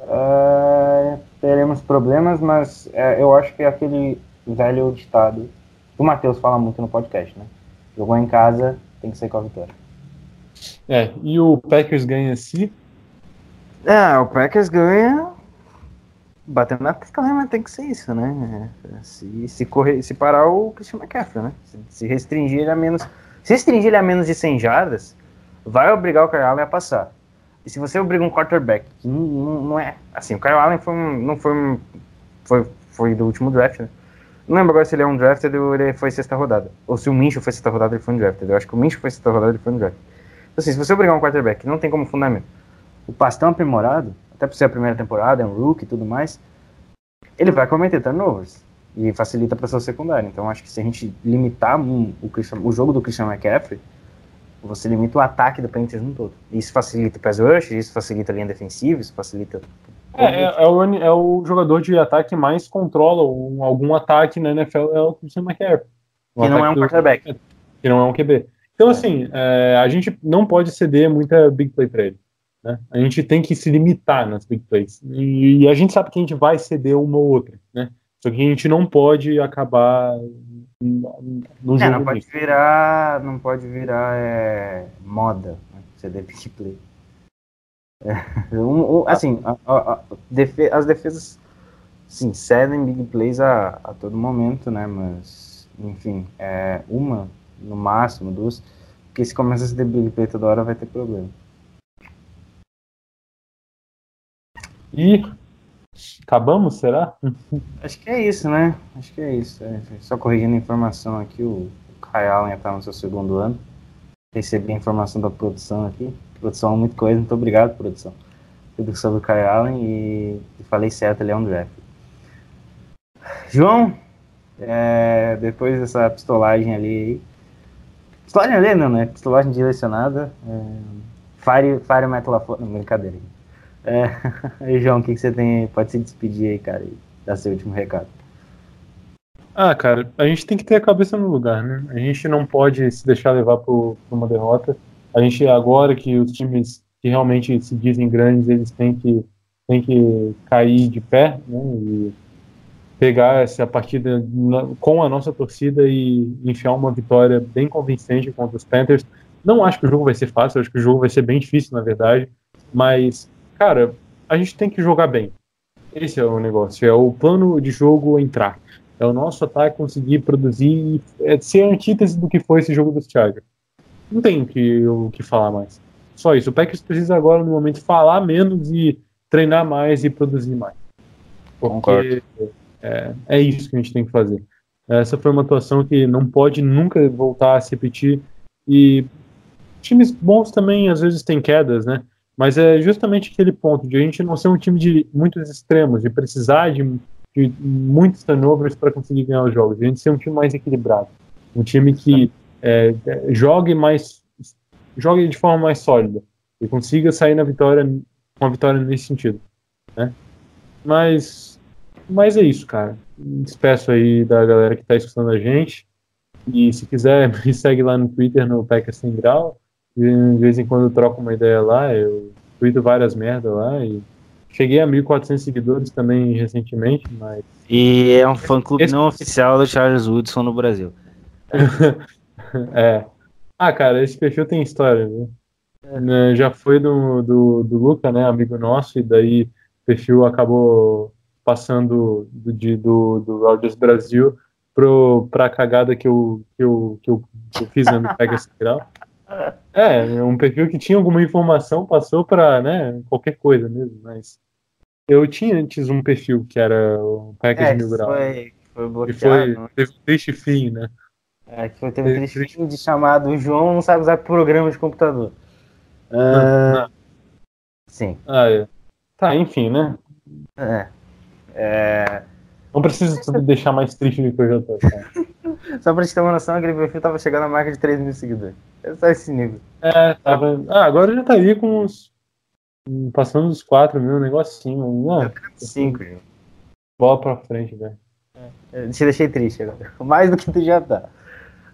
É, teremos problemas, mas é, eu acho que é aquele velho ditado o Matheus fala muito no podcast, né? Jogou em casa, tem que ser com a vitória. é. E o Packers ganha se É, o Packers ganha batendo na tecla, mas tem que ser isso, né? Se, se, correr, se parar o Christian McCaffrey, né? Se, se restringir ele a menos. Se restringir ele a menos de 100 jardas, vai obrigar o Kyle Allen a passar. E se você obriga um quarterback, que não, não, não é. Assim, o Kyle Allen foi um, não foi um. Foi, foi do último draft, né? Não lembro agora se ele é um drafted ou ele foi sexta rodada. Ou se o Mincho foi sexta rodada ele foi um drafted. Eu acho que o Mincho foi sexta rodada ele foi um draft. Então, assim, se você obrigar um quarterback não tem como fundamento o pastão aprimorado, até por ser a primeira temporada, é um rookie e tudo mais, ele vai cometer turnovers e facilita para sua secundária. Então acho que se a gente limitar o, o jogo do Christian McCaffrey, você limita o ataque do Panthers no todo. Isso facilita o pass rush, isso facilita a linha defensiva, isso facilita... É, é, é o, é o jogador de ataque que mais controla um- algum ataque na NFL é o Christian McCaffrey. Que não é um ataque do- quarterback. Que não é um QB. Então, assim, é, a gente não pode ceder muita big play pra ele. Né? A gente tem que se limitar nas big plays. E, e a gente sabe que a gente vai ceder uma ou outra, né? Só que a gente não pode acabar no no É, jogo. não pode virar, não pode virar é, moda, né? CD big play. É, um- um- assim, a- a- a- defe- as defesas, sim, cedem big plays a, a todo momento, né? Mas, enfim, é, uma no máximo, duas, porque se começa a ceder big play toda hora vai ter problema. E acabamos, será? Acho que é isso, né? Acho que é isso. É, só corrigindo a informação aqui, o, o Kyle Allen está no seu segundo ano. Recebi a informação da produção aqui. Produção muito coisa, muito obrigado, produção. Tudo sobre o Kyle Allen e, e falei certo, ele é um draft. João, é, depois dessa pistolagem ali. Pistolagem ali não, né? Pistolagem direcionada. É, fire, fire Metal lá fora. Não, brincadeira. É, João, o que, que você tem? Pode se despedir aí, cara, e dar seu último recado. Ah, cara, a gente tem que ter a cabeça no lugar, né? A gente não pode se deixar levar por uma derrota. A gente, agora que os times que realmente se dizem grandes, eles têm que, têm que cair de pé, né? E pegar essa partida na- com a nossa torcida e enfiar uma vitória bem convincente contra os Panthers. Não acho que o jogo vai ser fácil, acho que o jogo vai ser bem difícil, na verdade. Mas, cara, a gente tem que jogar bem. Esse é o negócio, é o plano de jogo entrar. É o nosso ataque conseguir produzir, é ser a antítese do que foi esse jogo dos Chargers. Não tem o que, o que falar mais. Só isso. O Packers precisa agora, no momento, falar menos e treinar mais e produzir mais. Porque é, é isso que a gente tem que fazer. Essa foi uma atuação que não pode nunca voltar a se repetir. E times bons também, às vezes, têm quedas, né? Mas é justamente aquele ponto de a gente não ser um time de muitos extremos, de precisar de, de muitos turnovers para conseguir ganhar os jogos. A gente ser um time mais equilibrado. Um time que é, jogue mais jogue de forma mais sólida e consiga sair na vitória com a vitória nesse sentido, né? Mas mas é isso, cara. Despeço aí da galera que tá escutando a gente. E se quiser, me segue lá no Twitter, no Packers Sem Grau. De vez em quando eu troco uma ideia lá, eu tweeto várias merdas lá. E cheguei a 1.400 seguidores também recentemente, mas E é um fã-clube Esse- não oficial do Charles Woodson no Brasil. É. Ah, cara, esse perfil tem história, viu? Né, Já foi do, do, do Luca, né, amigo nosso, e daí o perfil acabou passando do, de, do, do Rogers Brasil pro, pra cagada que eu, que eu, que eu, que eu fiz né, no Pega Central. É, um perfil que tinha alguma informação passou pra, né, qualquer coisa mesmo, mas Eu tinha antes um perfil que era o Packers É, Mil que Grau. foi, foi E bloqueado. foi, né? teve um triste fim, né? É, que foi, teve Teve aquele filme de chamado João não sabe usar programa de computador. Ah, sim. Ah, é. Tá, enfim, né? É. É, Não precisa deixar mais triste do que eu já tô. tá? Só pra gente ter uma noção, aquele perfil tava chegando à marca de 3 mil seguidores. É só esse nível. É, tava. Ah, agora já estaria com uns. Passando dos 4 mil, um assim, mano. Não, 5, João. bola pra frente, velho. Eu te deixei triste agora. Mais do que tu já tá.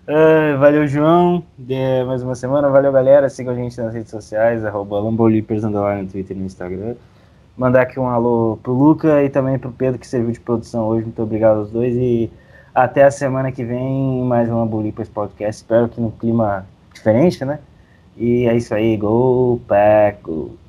Ah, valeu, João. De mais uma semana. Valeu, galera. Sigam a gente nas redes sociais, arroba Lambolipers, no Twitter e no Instagram. Mandar aqui um alô pro Luca e também pro Pedro, que serviu de produção hoje. Muito obrigado aos dois. E até a semana que vem, mais um Lambolipers podcast. Espero que no clima diferente, né? E é isso aí. Go, Pack, go.